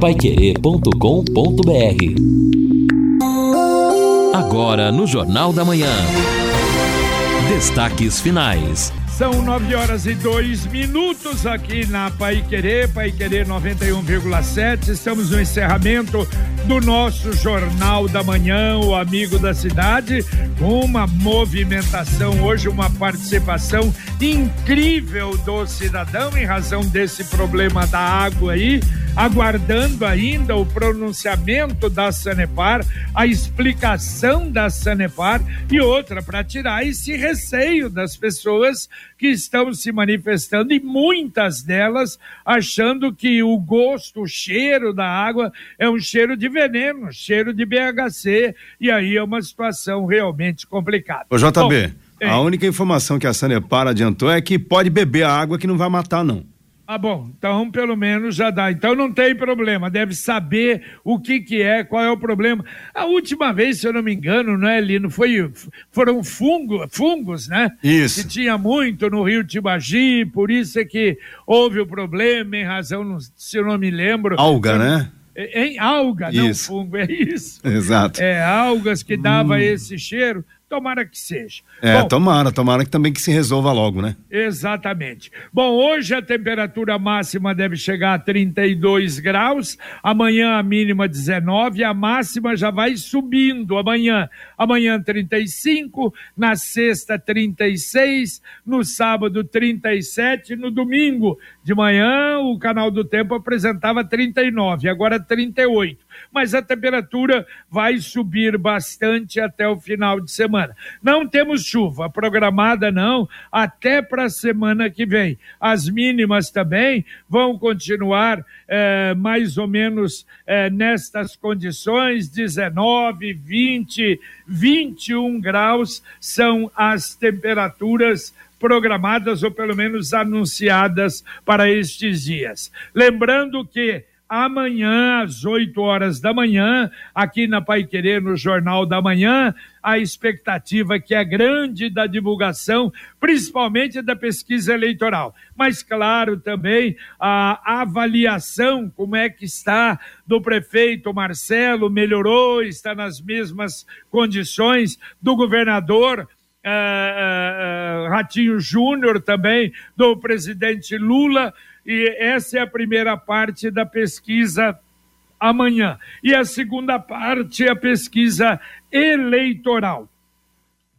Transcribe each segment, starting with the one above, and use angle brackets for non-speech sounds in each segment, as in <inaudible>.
paiquerê.com.br Agora no Jornal da Manhã. Destaques finais. São nove horas e dois minutos aqui na Pai Querer, Pai Querer 91,7. Estamos no encerramento do nosso Jornal da Manhã, o Amigo da Cidade, com uma movimentação hoje, uma participação incrível do cidadão em razão desse problema da água aí aguardando ainda o pronunciamento da Sanepar, a explicação da Sanepar e outra para tirar esse receio das pessoas que estão se manifestando e muitas delas achando que o gosto, o cheiro da água é um cheiro de veneno, cheiro de BHC e aí é uma situação realmente complicada. Ô JB, Bom, a única informação que a Sanepar adiantou é que pode beber a água que não vai matar não. Ah, bom, então pelo menos já dá. Então não tem problema, deve saber o que que é, qual é o problema. A última vez, se eu não me engano, não é, Lino, foi, foram fungo, fungos, né? Isso. Que tinha muito no rio Tibagi, por isso é que houve o problema, em razão, se eu não me lembro. Alga, foi, né? Em alga, isso. não fungo, é isso. Exato. É, algas que dava hum. esse cheiro. Tomara que seja. É, Bom, tomara, tomara que também que se resolva logo, né? Exatamente. Bom, hoje a temperatura máxima deve chegar a 32 graus, amanhã a mínima 19, a máxima já vai subindo amanhã. Amanhã 35, na sexta 36, no sábado 37, no domingo de manhã o canal do tempo apresentava 39, agora 38 mas a temperatura vai subir bastante até o final de semana. Não temos chuva programada, não, até para a semana que vem. As mínimas também vão continuar é, mais ou menos é, nestas condições: 19, 20, 21 graus são as temperaturas programadas ou pelo menos anunciadas para estes dias. Lembrando que amanhã, às 8 horas da manhã, aqui na Pai Querer, no Jornal da Manhã, a expectativa que é grande da divulgação, principalmente da pesquisa eleitoral. Mas, claro, também a avaliação, como é que está do prefeito Marcelo, melhorou, está nas mesmas condições do governador Uh, uh, Ratinho Júnior também, do presidente Lula, e essa é a primeira parte da pesquisa amanhã. E a segunda parte é a pesquisa eleitoral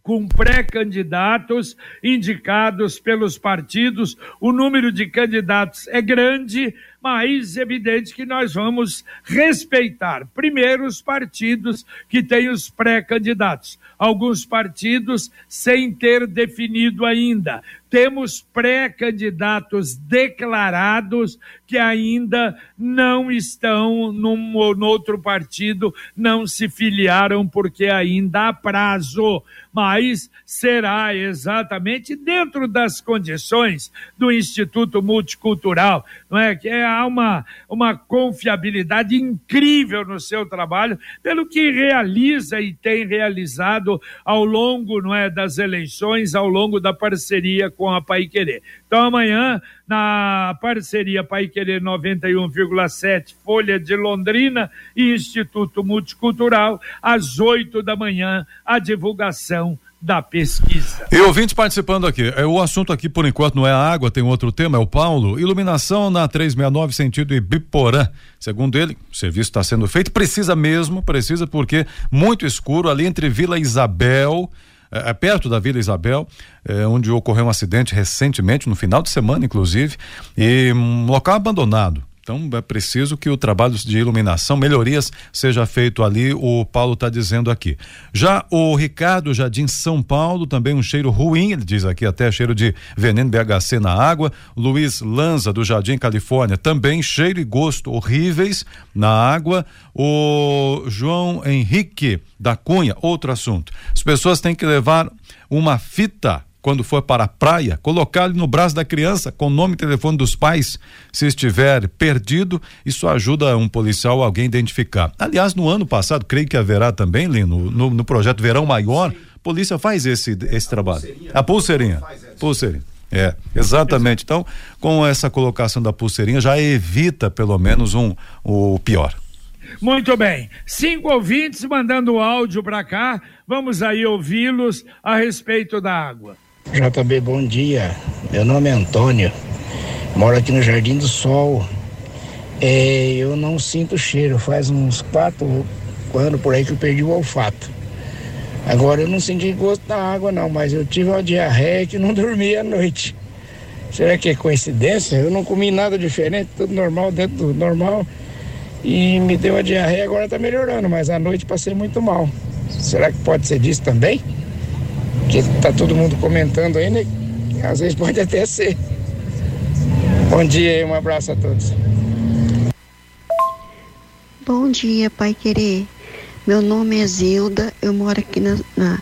com pré-candidatos indicados pelos partidos. O número de candidatos é grande, mas é evidente que nós vamos respeitar primeiro os partidos que têm os pré-candidatos. Alguns partidos sem ter definido ainda temos pré-candidatos declarados que ainda não estão num ou outro partido, não se filiaram porque ainda há prazo, mas será exatamente dentro das condições do Instituto Multicultural, não é? Que há uma, uma confiabilidade incrível no seu trabalho, pelo que realiza e tem realizado ao longo, não é, das eleições, ao longo da parceria com a Pai Querer. Então, amanhã, na parceria Pai Querer 91,7, Folha de Londrina e Instituto Multicultural, às 8 da manhã, a divulgação da pesquisa. E ouvintes participando aqui. É, o assunto aqui, por enquanto, não é a água, tem outro tema, é o Paulo. Iluminação na 369, sentido Ibiporã. Segundo ele, o serviço está sendo feito, precisa mesmo, precisa, porque muito escuro ali entre Vila Isabel é, é, perto da Vila Isabel, é, onde ocorreu um acidente recentemente, no final de semana, inclusive, e um local abandonado. Então é preciso que o trabalho de iluminação, melhorias, seja feito ali, o Paulo está dizendo aqui. Já o Ricardo Jardim São Paulo, também um cheiro ruim, ele diz aqui até cheiro de veneno BHC na água. Luiz Lanza, do Jardim Califórnia, também cheiro e gosto horríveis na água. O João Henrique da Cunha, outro assunto. As pessoas têm que levar uma fita quando for para a praia, colocar ele no braço da criança com o nome e telefone dos pais. Se estiver perdido, isso ajuda um policial alguém identificar. Aliás, no ano passado, creio que haverá também, Lino, no, no projeto Verão Maior, a polícia faz esse, esse trabalho. A pulseirinha. A pulseirinha. pulseirinha. É, exatamente. Então, com essa colocação da pulseirinha, já evita pelo menos um o pior. Muito bem. Cinco ouvintes mandando áudio para cá. Vamos aí ouvi-los a respeito da água. JB, bom dia. Meu nome é Antônio. Moro aqui no Jardim do Sol. É, eu não sinto cheiro. Faz uns quatro anos por aí que eu perdi o olfato. Agora eu não senti gosto da água não, mas eu tive uma diarreia que não <laughs> dormi à noite. Será que é coincidência? Eu não comi nada diferente, tudo normal, dentro do normal. E me deu uma diarreia, agora está melhorando, mas à noite passei muito mal. Será que pode ser disso também? Que tá todo mundo comentando aí, né? Às vezes pode até ser. Bom dia e um abraço a todos. Bom dia, Pai Querer. Meu nome é Zilda, eu moro aqui na, na,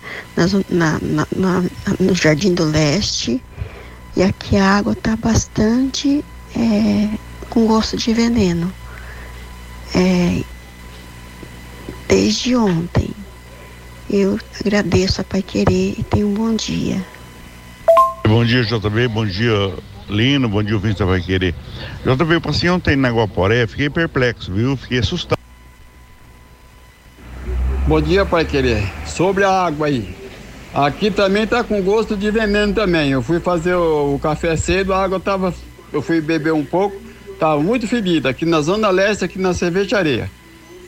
na, na, no Jardim do Leste e aqui a água está bastante é, com gosto de veneno. É, desde ontem. Eu agradeço a Pai Querer e tenha um bom dia. Bom dia, JB, bom dia, Lino, bom dia, ouvinte da Pai Querer. JB, eu passei ontem na Guaporé, fiquei perplexo, viu? Fiquei assustado. Bom dia, Pai Querer. Sobre a água aí. Aqui também tá com gosto de veneno também. Eu fui fazer o, o café cedo, a água tava. Eu fui beber um pouco, tava muito fedida. Aqui na Zona Leste, aqui na cervejaria.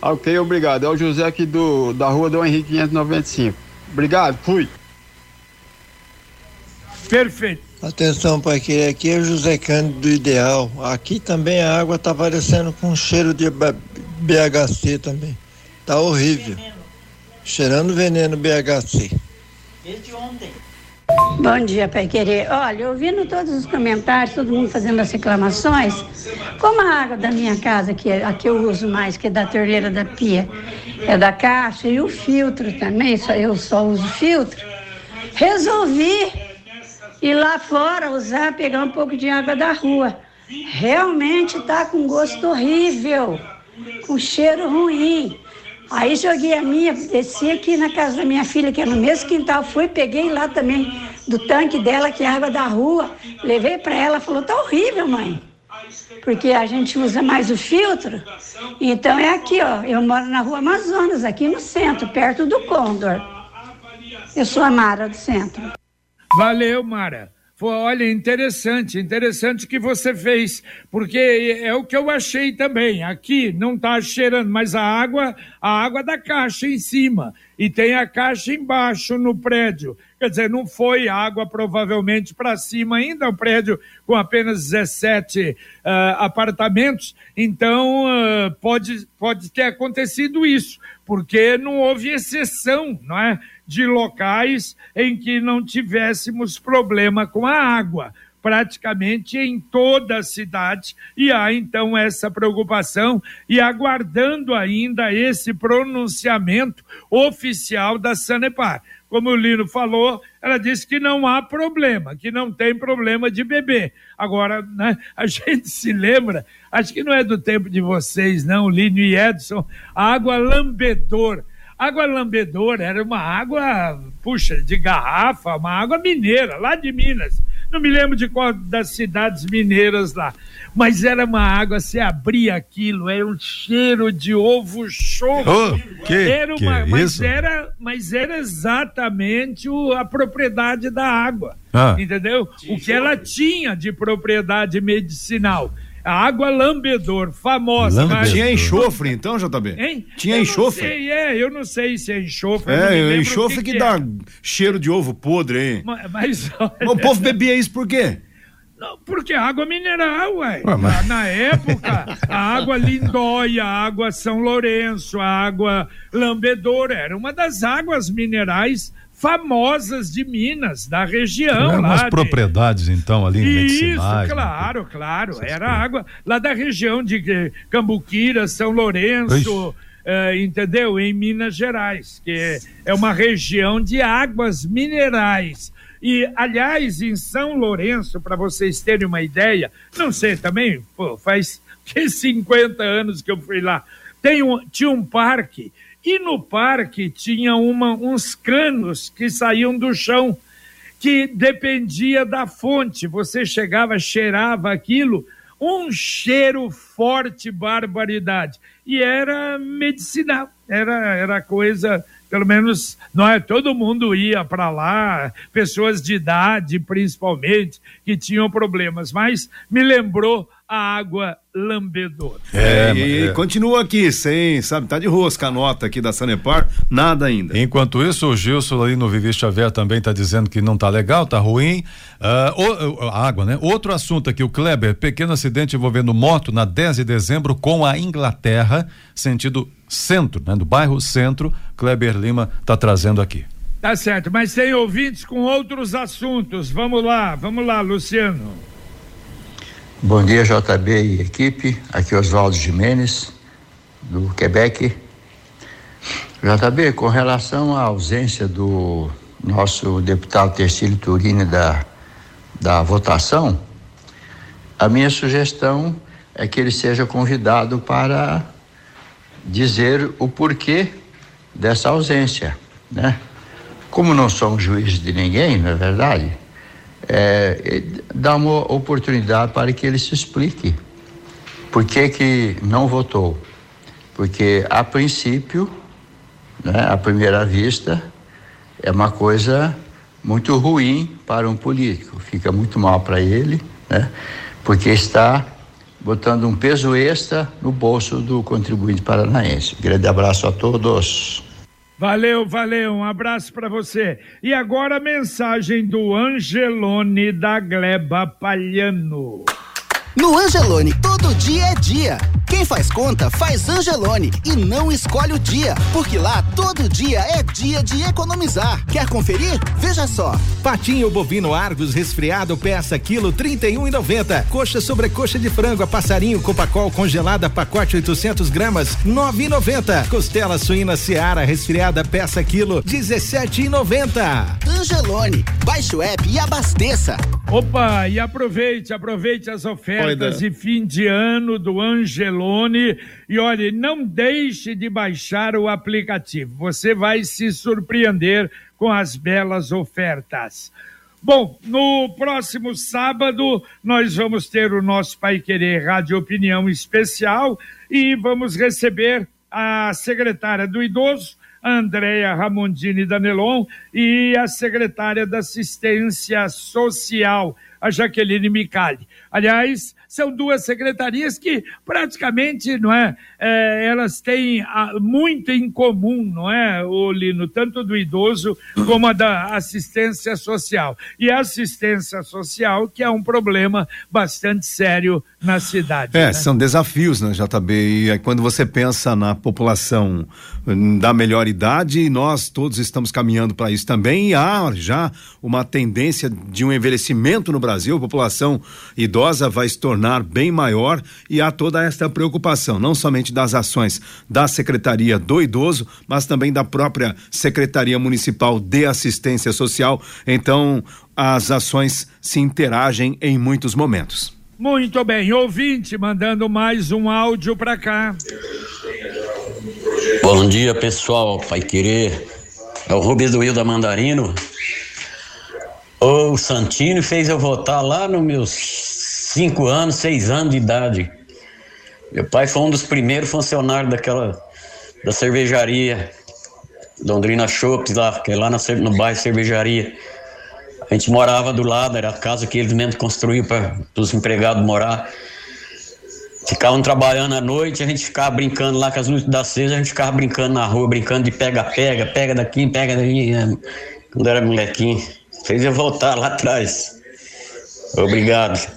Ok, obrigado. É o José aqui do, da rua do Henrique 595. Obrigado, fui. Perfeito. Atenção, pai, que aqui é o José Cândido do Ideal. Aqui também a água tá parecendo com cheiro de BHC também. Tá horrível. Cheirando veneno BHC. Desde ontem. Bom dia, Pai Querer. Olha, ouvindo todos os comentários, todo mundo fazendo as reclamações, como a água da minha casa, que é a que eu uso mais, que é da torneira da pia, é da caixa, e o filtro também, só, eu só uso filtro, resolvi ir lá fora usar, pegar um pouco de água da rua. Realmente está com gosto horrível, com cheiro ruim. Aí joguei a minha, desci aqui na casa da minha filha, que é no mesmo quintal, fui, peguei lá também do tanque dela, que é água da rua, levei para ela, falou, tá horrível, mãe. Porque a gente usa mais o filtro. Então é aqui, ó. Eu moro na rua Amazonas, aqui no centro, perto do Condor. Eu sou a Mara do centro. Valeu, Mara. Olha, interessante, interessante que você fez, porque é o que eu achei também. Aqui não está cheirando, mas a água, a água da caixa em cima e tem a caixa embaixo no prédio. Quer dizer, não foi água provavelmente para cima ainda, o um prédio com apenas 17 uh, apartamentos, então uh, pode, pode ter acontecido isso, porque não houve exceção, não é? de locais em que não tivéssemos problema com a água praticamente em toda a cidade, e há então essa preocupação e aguardando ainda esse pronunciamento oficial da Sanepar. Como o Lino falou, ela disse que não há problema, que não tem problema de beber. Agora, né, a <laughs> gente se lembra, acho que não é do tempo de vocês, não, Lino e Edson, água lambedor Água lambedora era uma água, puxa, de garrafa, uma água mineira, lá de Minas. Não me lembro de qual das cidades mineiras lá. Mas era uma água, você abria aquilo, era um cheiro de ovo choco. Oh, que, era uma, que mas isso? era, mas era exatamente o, a propriedade da água. Ah. Entendeu? O que ela tinha de propriedade medicinal. A água lambedor, famosa. Lambedor. Tinha enxofre então, JB? Hein? Tinha eu enxofre? Não sei, é, eu não sei se é enxofre. eu não me É, enxofre o que, que, dá é. cheiro de ovo podre, hein? Mas, mas O povo bebia isso por quê? Não, porque água mineral, ué. Ué, mas- Na época, a água Lindóia, a água São Lourenço, a água Lambedora, era uma das águas minerais famosas de Minas, da região Eram lá. umas de- propriedades, então, ali Isso, medicinais. né? claro, claro. Essas Era coisas. água lá da região de eh, Cambuquira, São Lourenço, eh, entendeu? Em Minas Gerais, que é uma região de águas minerais. E, aliás, em São Lourenço, para vocês terem uma ideia, não sei também, pô, faz <laughs> que 50 anos que eu fui lá, tem um, tinha um parque, e no parque tinha uma, uns canos que saíam do chão que dependia da fonte. Você chegava, cheirava aquilo, um cheiro forte, barbaridade. E era medicinal, era, era coisa, pelo menos, não é? Todo mundo ia para lá, pessoas de idade principalmente, que tinham problemas, mas me lembrou a água lambedora. É, e é. continua aqui, sem, sabe, tá de rosca a nota aqui da Sanepar, nada ainda. Enquanto isso, o Gilson ali no Vivi Xavier também tá dizendo que não tá legal, tá ruim. Uh, o, a água, né? Outro assunto aqui, o Kleber, pequeno acidente envolvendo moto na 10 de dezembro com a Inglaterra, sentido centro, né? Do bairro centro, Kleber Lima tá trazendo aqui. Tá certo, mas tem ouvintes com outros assuntos. Vamos lá, vamos lá, Luciano. Bom dia, JB e equipe. Aqui é Oswaldo Jimenez, do Quebec. JB, com relação à ausência do nosso deputado Tercílio Turini da, da votação, a minha sugestão é que ele seja convidado para dizer o porquê dessa ausência, né? Como não somos juízes de ninguém, não é verdade? É, dá uma oportunidade para que ele se explique por que, que não votou. Porque, a princípio, né, à primeira vista, é uma coisa muito ruim para um político, fica muito mal para ele, né, porque está botando um peso extra no bolso do contribuinte paranaense. Grande abraço a todos. Valeu, valeu, um abraço para você. E agora a mensagem do Angelone da Gleba Palhano. No Angelone, todo dia é dia. Quem faz conta, faz Angelone e não escolhe o dia, porque lá todo dia é dia de economizar. Quer conferir? Veja só. Patinho bovino Argos resfriado peça quilo 31,90. Coxa sobre coxa de frango a passarinho Copacol congelada pacote 800 gramas 9,90. Costela suína Seara resfriada peça quilo 17,90. Angelone, baixe o app e abasteça. Opa, e aproveite, aproveite as ofertas de fim de ano do Angelone e olhe, não deixe de baixar o aplicativo. Você vai se surpreender com as belas ofertas. Bom, no próximo sábado nós vamos ter o nosso Pai Querer Rádio Opinião Especial e vamos receber a secretária do Idoso, Andréia Ramondini Danelon, e a secretária da Assistência Social, a Jaqueline Micali. Aliás, são duas secretarias que praticamente, não é, é elas têm a, muito em comum, não é, o Lino, tanto do idoso como a da assistência social. E a assistência social que é um problema bastante sério na cidade. É, né? são desafios, né, JB? E aí, quando você pensa na população hum, da melhor idade, nós todos estamos caminhando para isso também. E há já uma tendência de um envelhecimento no Brasil, a população idosa vai se tornar bem maior e há toda esta preocupação, não somente das ações da Secretaria do Idoso, mas também da própria Secretaria Municipal de Assistência Social. Então, as ações se interagem em muitos momentos. Muito bem, ouvinte, mandando mais um áudio para cá. Bom dia, pessoal. Vai querer. É o Rubens do Rio da Mandarino. O Santini fez eu votar lá nos meus cinco anos, seis anos de idade. Meu pai foi um dos primeiros funcionários daquela da cervejaria Londrina Shops lá, que é lá no bairro Cervejaria. A gente morava do lado, era a casa que eles mesmos construíram para os empregados morar. Ficavam trabalhando à noite, a gente ficava brincando lá com as luzes da cesta, a gente ficava brincando na rua, brincando de pega-pega, pega daqui, pega daqui, né? quando era molequinho. Fez eu voltar lá atrás. Obrigado.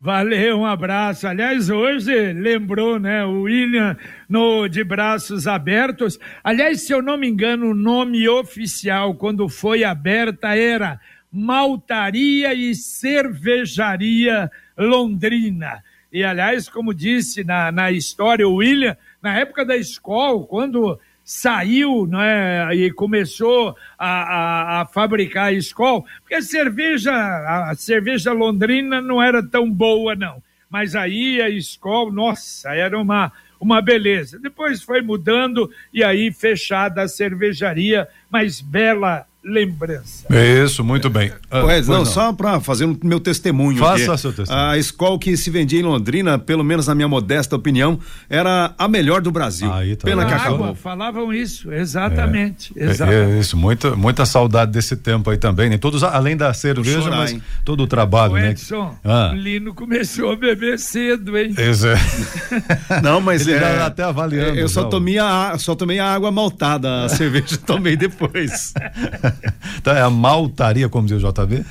Valeu, um abraço. Aliás, hoje lembrou, né, o William no de braços abertos. Aliás, se eu não me engano, o nome oficial quando foi aberta era Maltaria e Cervejaria Londrina. E, aliás, como disse na, na história o William, na época da escola, quando saiu né, e começou a, a, a fabricar a escola, porque a cerveja, a cerveja londrina não era tão boa, não. Mas aí a escola, nossa, era uma, uma beleza. Depois foi mudando e aí fechada a cervejaria, mas bela lembrança. Isso, muito bem. Ah, pois não, não, só para fazer o meu testemunho. Faça aqui. seu testemunho. A escola que se vendia em Londrina, pelo menos na minha modesta opinião, era a melhor do Brasil. Aí, tá Pena que acabou. Falavam isso, exatamente. É, exatamente. É, é, isso, muita, muita saudade desse tempo aí também, né? Todos, além da cerveja, chorar, mas hein? todo o trabalho, Ô, né? Edson, ah. o Lino começou a beber cedo, hein? Isso é. <laughs> não, mas Ele é, já tá até avaliando. Eu só tomei, a, só tomei a água maltada, a cerveja <laughs> tomei depois. <laughs> <laughs> tá, é a maltaria, como diz o JB.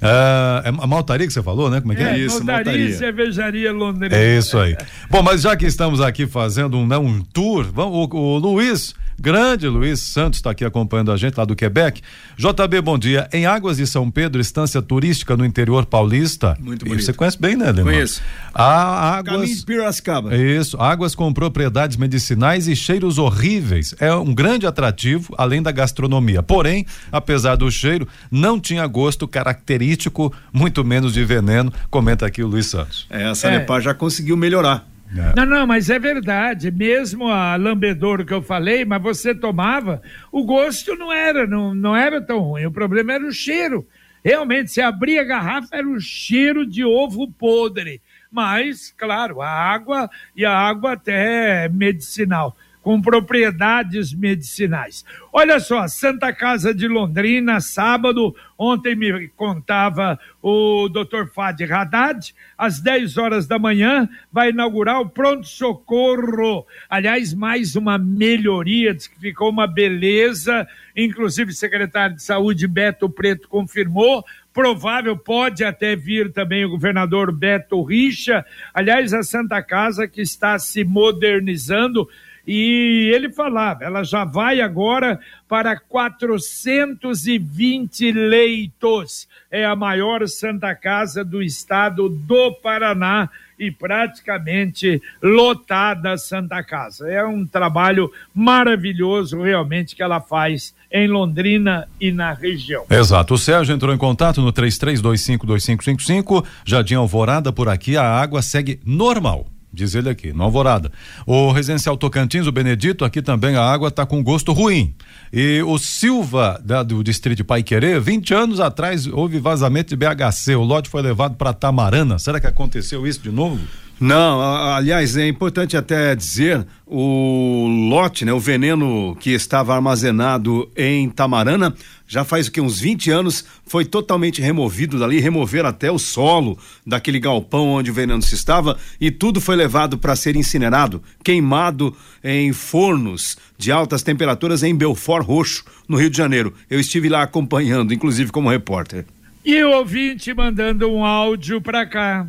É, é a maltaria que você falou, né? Como é que é? é isso, maltaria, maltaria. e cervejaria londrina. É isso aí. Bom, mas já que estamos aqui fazendo um, né, um tour, vamos, o, o Luiz Grande Luiz Santos está aqui acompanhando a gente lá do Quebec. JB, bom dia. Em Águas de São Pedro, estância turística no interior paulista. Muito bonito. Você conhece bem, né, Leandro? Conheço. Há águas. Caminho de Piracicaba. Isso. Águas com propriedades medicinais e cheiros horríveis. É um grande atrativo, além da gastronomia. Porém, apesar do cheiro, não tinha gosto característico, muito menos de veneno. Comenta aqui o Luiz Santos. É, a Sanepar é. já conseguiu melhorar. É. Não, não, mas é verdade. Mesmo a lambedouro que eu falei, mas você tomava, o gosto não era, não, não era tão ruim. O problema era o cheiro. Realmente, se abria a garrafa, era o cheiro de ovo podre. Mas, claro, a água e a água até medicinal com propriedades medicinais. Olha só, Santa Casa de Londrina, sábado, ontem me contava o Dr. Fadi Haddad, às 10 horas da manhã, vai inaugurar o pronto-socorro. Aliás, mais uma melhoria, diz que ficou uma beleza, inclusive o secretário de Saúde, Beto Preto, confirmou, provável, pode até vir também o governador Beto Richa. Aliás, a Santa Casa que está se modernizando, e ele falava, ela já vai agora para 420 leitos. É a maior Santa Casa do estado do Paraná e praticamente lotada a Santa Casa. É um trabalho maravilhoso realmente que ela faz em Londrina e na região. Exato. O Sérgio entrou em contato no 33252555, Jardim Alvorada por aqui, a água segue normal diz ele aqui, no Alvorada. O residencial Tocantins, o Benedito, aqui também a água está com gosto ruim. E o Silva, da, do distrito Pai Querer, 20 anos atrás houve vazamento de BHC, o lote foi levado para Tamarana. Será que aconteceu isso de novo? Não, aliás, é importante até dizer o lote, né, o veneno que estava armazenado em Tamarana, já faz o que uns 20 anos, foi totalmente removido dali, remover até o solo daquele galpão onde o veneno se estava e tudo foi levado para ser incinerado, queimado em fornos de altas temperaturas em Belfort Roxo, no Rio de Janeiro. Eu estive lá acompanhando, inclusive como repórter. E o ouvinte mandando um áudio para cá.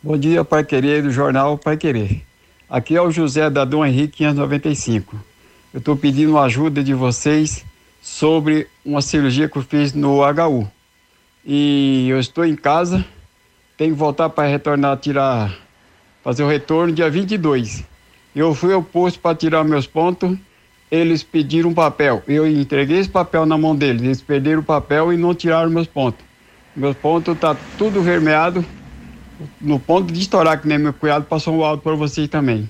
Bom dia, Pai Querer, do jornal Pai Querer. Aqui é o José da Dom Henrique 595. Eu estou pedindo ajuda de vocês sobre uma cirurgia que eu fiz no HU. E eu estou em casa, tenho que voltar para retornar, tirar, fazer o retorno dia 22. Eu fui ao posto para tirar meus pontos, eles pediram um papel. Eu entreguei esse papel na mão deles, eles perderam o papel e não tiraram meus pontos. Meus pontos tá tudo vermeado, no ponto de estourar, que nem meu cunhado passou um áudio para vocês também.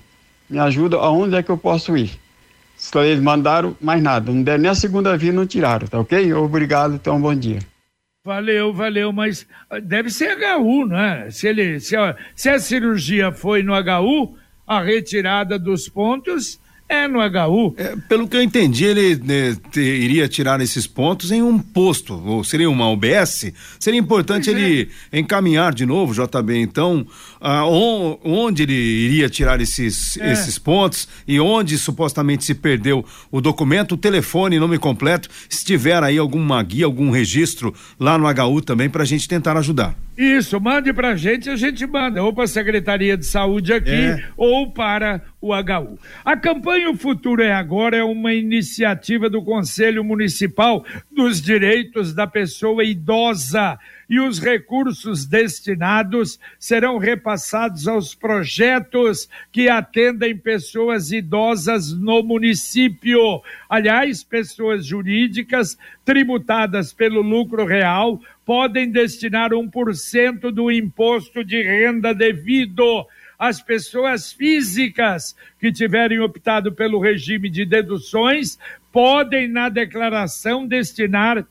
Me ajuda, aonde é que eu posso ir? Só eles mandaram mais nada, não deram nem a segunda via, não tiraram, tá ok? Obrigado, então bom dia. Valeu, valeu, mas ah, deve ser HU, né? Se, ele, se, a, se a cirurgia foi no HU, a retirada dos pontos é no HU. É, pelo que eu entendi, ele né, te, iria tirar esses pontos em um posto, ou seria uma UBS. Seria importante ele é. encaminhar de novo, JB, então, ah, onde ele iria tirar esses, é. esses pontos e onde supostamente se perdeu o documento, o telefone, nome completo, se tiver aí alguma guia, algum registro lá no HU também, para a gente tentar ajudar. Isso, mande pra gente, a gente manda, ou para a Secretaria de Saúde aqui, é. ou para o HU. A campanha O Futuro é Agora é uma iniciativa do Conselho Municipal dos Direitos da Pessoa Idosa e os recursos destinados serão repassados aos projetos que atendem pessoas idosas no município. Aliás, pessoas jurídicas tributadas pelo lucro real podem destinar 1% do imposto de renda devido as pessoas físicas que tiverem optado pelo regime de deduções podem, na declaração, destinar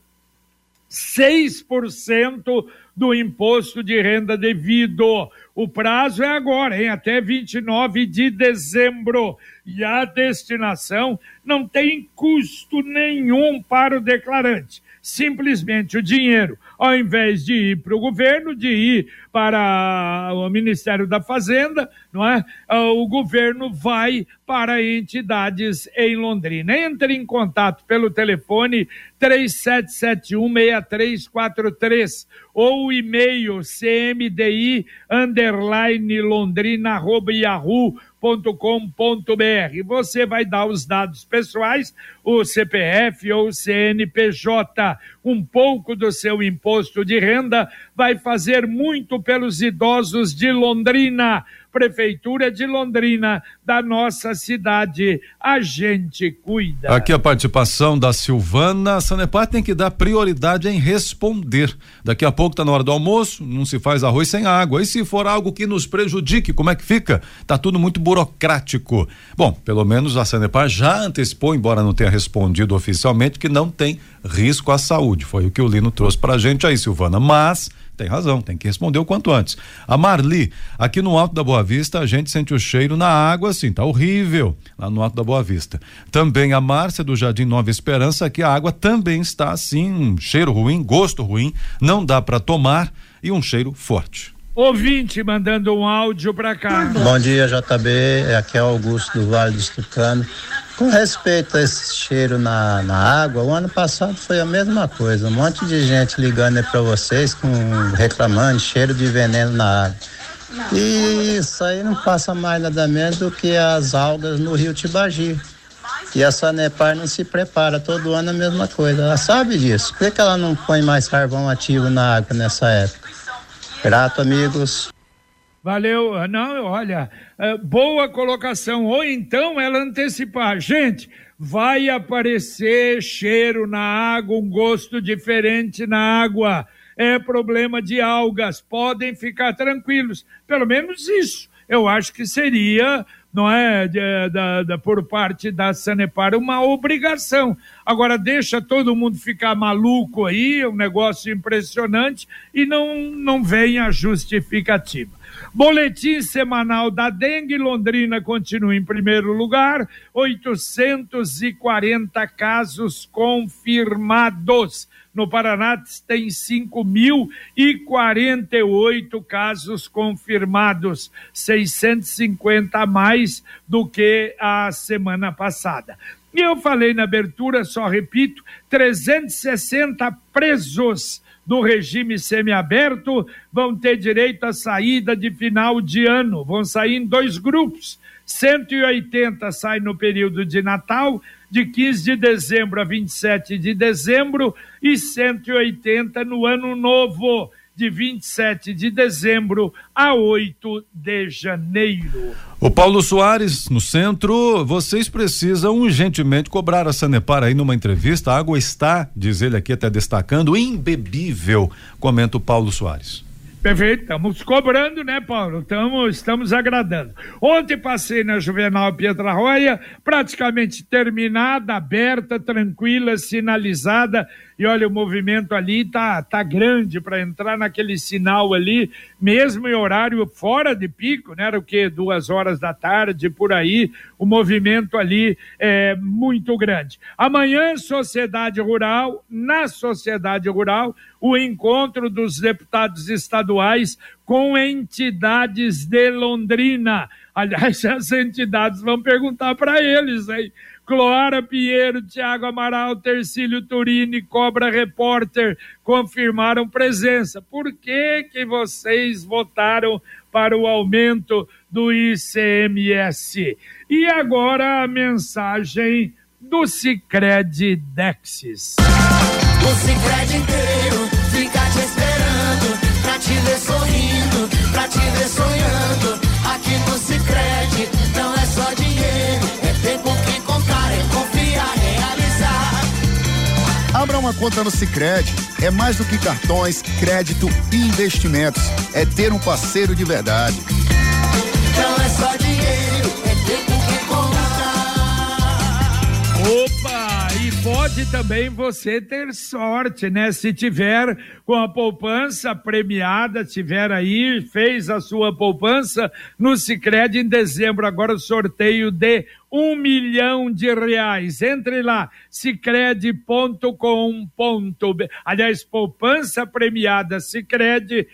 6% do imposto de renda devido. O prazo é agora, hein? até 29 de dezembro. E a destinação não tem custo nenhum para o declarante simplesmente o dinheiro, ao invés de ir para o governo, de ir para o Ministério da Fazenda, não é? Ah, o governo vai para entidades em Londrina. Entre em contato pelo telefone 37716343 ou e-mail cmdi underline londrina arroba yahoo com.br. Você vai dar os dados pessoais, o CPF ou o CNPJ, um pouco do seu imposto de renda, vai fazer muito pelos idosos de Londrina. Prefeitura de Londrina, da nossa cidade. A gente cuida. Aqui a participação da Silvana. A Sanepar tem que dar prioridade em responder. Daqui a pouco está na hora do almoço, não se faz arroz sem água. E se for algo que nos prejudique, como é que fica? Tá tudo muito burocrático. Bom, pelo menos a Sanepar já antecipou, embora não tenha respondido oficialmente, que não tem risco à saúde. Foi o que o Lino trouxe pra gente aí, Silvana. Mas tem razão, tem que responder o quanto antes. A Marli, aqui no Alto da Boa Vista, a gente sente o cheiro na água, assim, tá horrível, lá no Alto da Boa Vista. Também a Márcia do Jardim Nova Esperança, que a água também está assim, um cheiro ruim, gosto ruim, não dá para tomar e um cheiro forte. Ouvinte mandando um áudio para cá. Bom dia, JB. Aqui é Augusto do Vale do Estucano. Com respeito a esse cheiro na, na água, o ano passado foi a mesma coisa. Um monte de gente ligando aí para vocês, com, reclamando cheiro de veneno na água. E isso aí não passa mais nada menos do que as algas no rio Tibagi. E a Sanepar não se prepara, todo ano a mesma coisa. Ela sabe disso. Por que, que ela não põe mais carvão ativo na água nessa época? Grato, amigos. Valeu. Ah, não, olha, é, boa colocação. Ou então ela antecipar. Gente, vai aparecer cheiro na água, um gosto diferente na água. É problema de algas. Podem ficar tranquilos. Pelo menos isso. Eu acho que seria não é, de, da, da, por parte da Sanepar, uma obrigação. Agora, deixa todo mundo ficar maluco aí, um negócio impressionante, e não, não vem a justificativa. Boletim semanal da dengue, Londrina continua em primeiro lugar, 840 casos confirmados. No Paraná tem 5.048 casos confirmados, 650 a mais do que a semana passada. E eu falei na abertura, só repito, 360 presos do regime semiaberto vão ter direito à saída de final de ano. Vão sair em dois grupos. 180 saem no período de Natal, de 15 de dezembro a 27 de dezembro, e 180 no ano novo de 27 de dezembro a 8 de janeiro. O Paulo Soares, no centro, vocês precisam urgentemente cobrar a Sanepar aí numa entrevista. A água está, diz ele aqui até destacando, imbebível, comenta o Paulo Soares. Perfeito, estamos cobrando, né, Paulo? Tamo, estamos agradando. Ontem passei na Juvenal Pietra Roya, praticamente terminada, aberta, tranquila, sinalizada e olha, o movimento ali tá, tá grande para entrar naquele sinal ali, mesmo em horário fora de pico, né? Era o que? Duas horas da tarde, por aí. O movimento ali é muito grande. Amanhã, Sociedade Rural, na Sociedade Rural, o encontro dos deputados estaduais com entidades de Londrina. Aliás, <laughs> as entidades vão perguntar para eles aí Cloara Pinheiro, Tiago Amaral, Tercílio Turini, Cobra Repórter confirmaram presença. Por que, que vocês votaram para o aumento do ICMS? E agora a mensagem do Cicred Dexis. O Cicred inteiro fica te esperando, pra te ver sorrindo, pra te ver sonhando. Aqui no Cicred não Abra uma conta no Sicredi. É mais do que cartões, crédito e investimentos. É ter um parceiro de verdade. Não é só dinheiro, é tempo que conta. Opa! Pode também você ter sorte, né? Se tiver com a poupança premiada, tiver aí, fez a sua poupança no Sicredi em dezembro, agora o sorteio de um milhão de reais. Entre lá, cicred.com.br. Aliás, poupança premiada, cicred.com.br.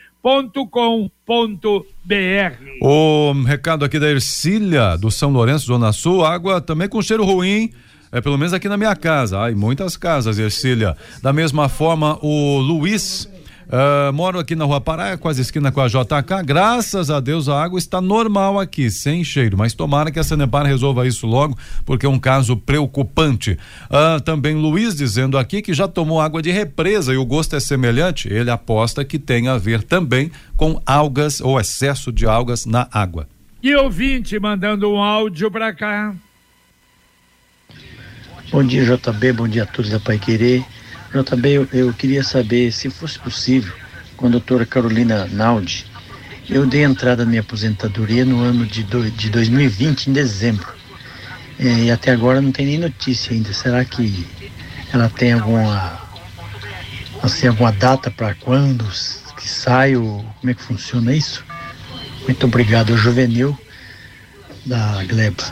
O recado aqui da Ercília, do São Lourenço, Zona Sul, água também com cheiro ruim. É pelo menos aqui na minha casa. Ai, muitas casas, Ercília. Da mesma forma, o Luiz. ah, moro aqui na Rua Pará, quase esquina com a JK. Graças a Deus a água está normal aqui, sem cheiro. Mas tomara que a Sanepar resolva isso logo, porque é um caso preocupante. Ah, também Luiz dizendo aqui que já tomou água de represa e o gosto é semelhante. Ele aposta que tem a ver também com algas ou excesso de algas na água. E ouvinte mandando um áudio pra cá. Bom dia, JB. Bom dia a todos da Pai Querer. JB, eu, eu queria saber se fosse possível, com a doutora Carolina Naldi, eu dei entrada na minha aposentadoria no ano de, do, de 2020, em dezembro. Eh, e até agora não tem nem notícia ainda. Será que ela tem alguma, assim, alguma data para quando que sai? Ou como é que funciona isso? Muito obrigado, é Juvenil da Gleba.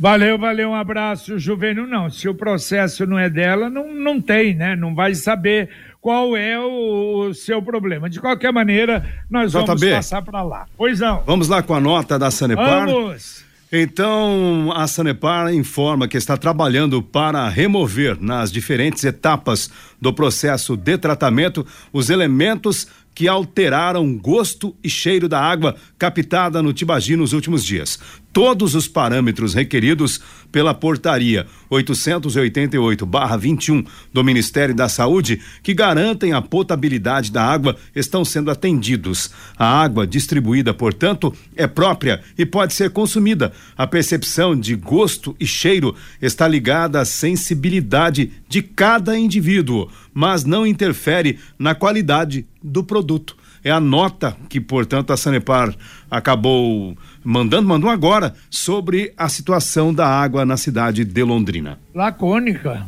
Valeu, valeu, um abraço, Juvenil. Não, se o processo não é dela, não, não tem, né? Não vai saber qual é o, o seu problema. De qualquer maneira, nós vamos JB. passar para lá. Pois não. Vamos lá com a nota da Sanepar. Vamos. Então, a Sanepar informa que está trabalhando para remover nas diferentes etapas do processo de tratamento os elementos que alteraram gosto e cheiro da água captada no Tibagi nos últimos dias. Todos os parâmetros requeridos pela portaria 888/21 do Ministério da Saúde que garantem a potabilidade da água estão sendo atendidos. A água distribuída, portanto, é própria e pode ser consumida. A percepção de gosto e cheiro está ligada à sensibilidade de cada indivíduo, mas não interfere na qualidade do produto. É a nota que, portanto, a Sanepar acabou mandando, mandou agora, sobre a situação da água na cidade de Londrina. Lacônica.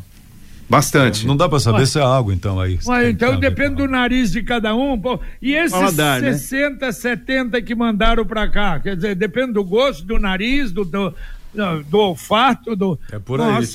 Bastante. Não dá para saber Ué. se é água, então, aí. Mas então depende do nariz de cada um. pô. E esses Paladar, né? 60, 70 que mandaram pra cá? Quer dizer, depende do gosto, do nariz, do, do, do olfato, do. É por aí.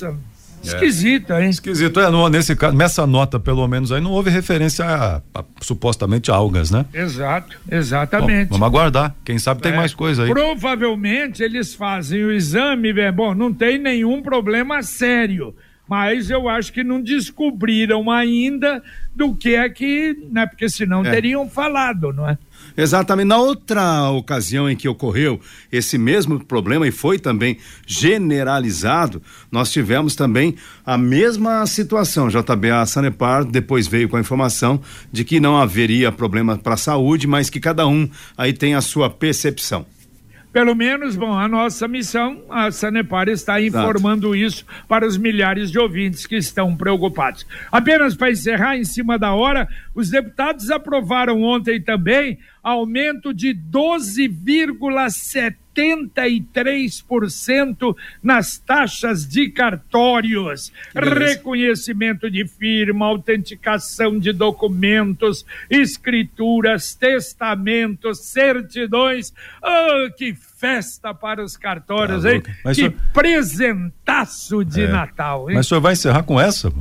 Nossa, esquisito, hein? Esquisito, é, não, nesse caso, nessa nota, pelo menos, aí não houve referência a, a, supostamente algas, né? Exato, exatamente. Bom, vamos aguardar. Quem sabe tem É. mais coisa aí. Provavelmente eles fazem o exame, bom, não tem nenhum problema sério, mas eu acho que não descobriram ainda do que é que, né, porque senão É. teriam falado, não é? Exatamente. Na outra ocasião em que ocorreu esse mesmo problema e foi também generalizado, nós tivemos também a mesma situação. JB a Sanepar depois veio com a informação de que não haveria problema para a saúde, mas que cada um aí tem a sua percepção. Pelo menos, bom, a nossa missão, a Sanepar está informando isso para os milhares de ouvintes que estão preocupados. Apenas para encerrar, em cima da hora, os deputados aprovaram ontem também aumento de 12,73% nas taxas de cartórios, reconhecimento de firma, autenticação de documentos, escrituras, testamentos, certidões. Oh, que festa para os cartórios, Tá hein? Mas que senhor- presentaço de É. Natal, hein? Mas o senhor vai encerrar com essa?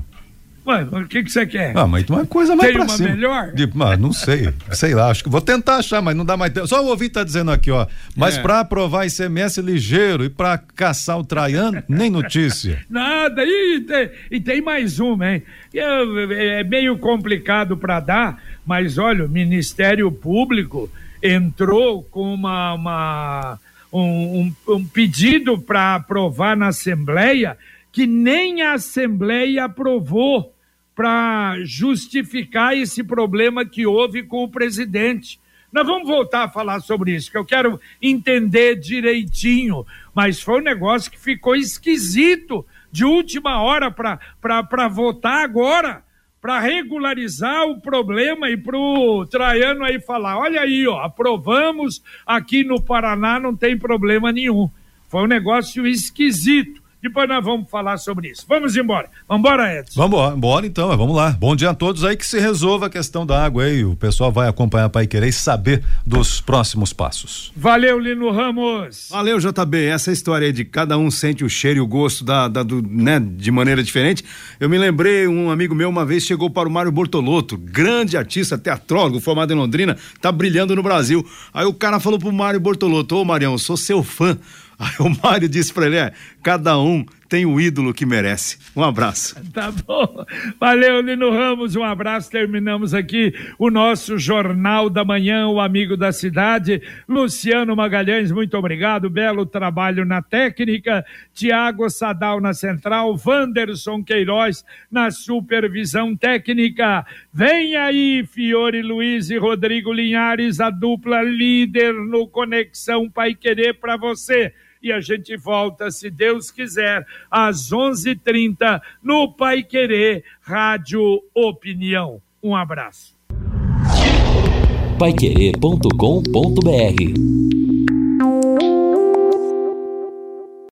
Ué, o que que você quer? Ah, mas uma coisa mais Tem pra uma cima. melhor? De, ah, não sei, sei lá, acho que vou tentar achar, mas não dá mais tempo. Só o ouvinte tá dizendo aqui, ó, mas É. pra aprovar ICMS ligeiro e pra caçar o Traiano, nem notícia. <laughs> Nada, e tem, e tem mais uma, hein? É, é meio complicado para dar, mas olha, o Ministério Público entrou com uma, uma- um, um- um pedido para aprovar na Assembleia que nem a Assembleia aprovou para justificar esse problema que houve com o presidente. Nós vamos voltar a falar sobre isso, que eu quero entender direitinho, mas foi um negócio que ficou esquisito de última hora para votar agora. para regularizar o problema e para o Traiano aí falar: olha aí, ó, aprovamos aqui no Paraná, não tem problema nenhum. Foi um negócio esquisito. Depois nós vamos falar sobre isso. Vamos embora. Vamos embora, Edson. Vamos embora então, vamos lá. Bom dia a todos aí que se resolva a questão da água aí. O pessoal vai acompanhar para querer saber dos próximos passos. Valeu, Lino Ramos. Valeu, JB. Essa história aí de cada um sente o cheiro e o gosto da, da do, né, de maneira diferente. Eu me lembrei, um amigo meu uma vez chegou para o Mário Bortolotto, grande artista, teatrólogo, formado em Londrina, tá brilhando no Brasil. Aí o cara falou pro Mário Bortolotto, ô Marião, eu sou seu fã. Aí o Mário disse para ele: é, cada um tem o ídolo que merece. Um abraço. <laughs> Tá bom. Valeu, Lino Ramos. Um abraço. Terminamos aqui o nosso Jornal da Manhã, o amigo da cidade. Luciano Magalhães, muito obrigado. Belo trabalho na técnica. Tiago Sadal na central. Wanderson Queiroz na supervisão técnica. Vem aí, Fiore Luiz e Rodrigo Linhares, a dupla líder no Conexão Pai Querer para você e a gente volta, se Deus quiser, às 11:30 no Pai Querer Rádio Opinião. Um abraço. Paiquerê.com.br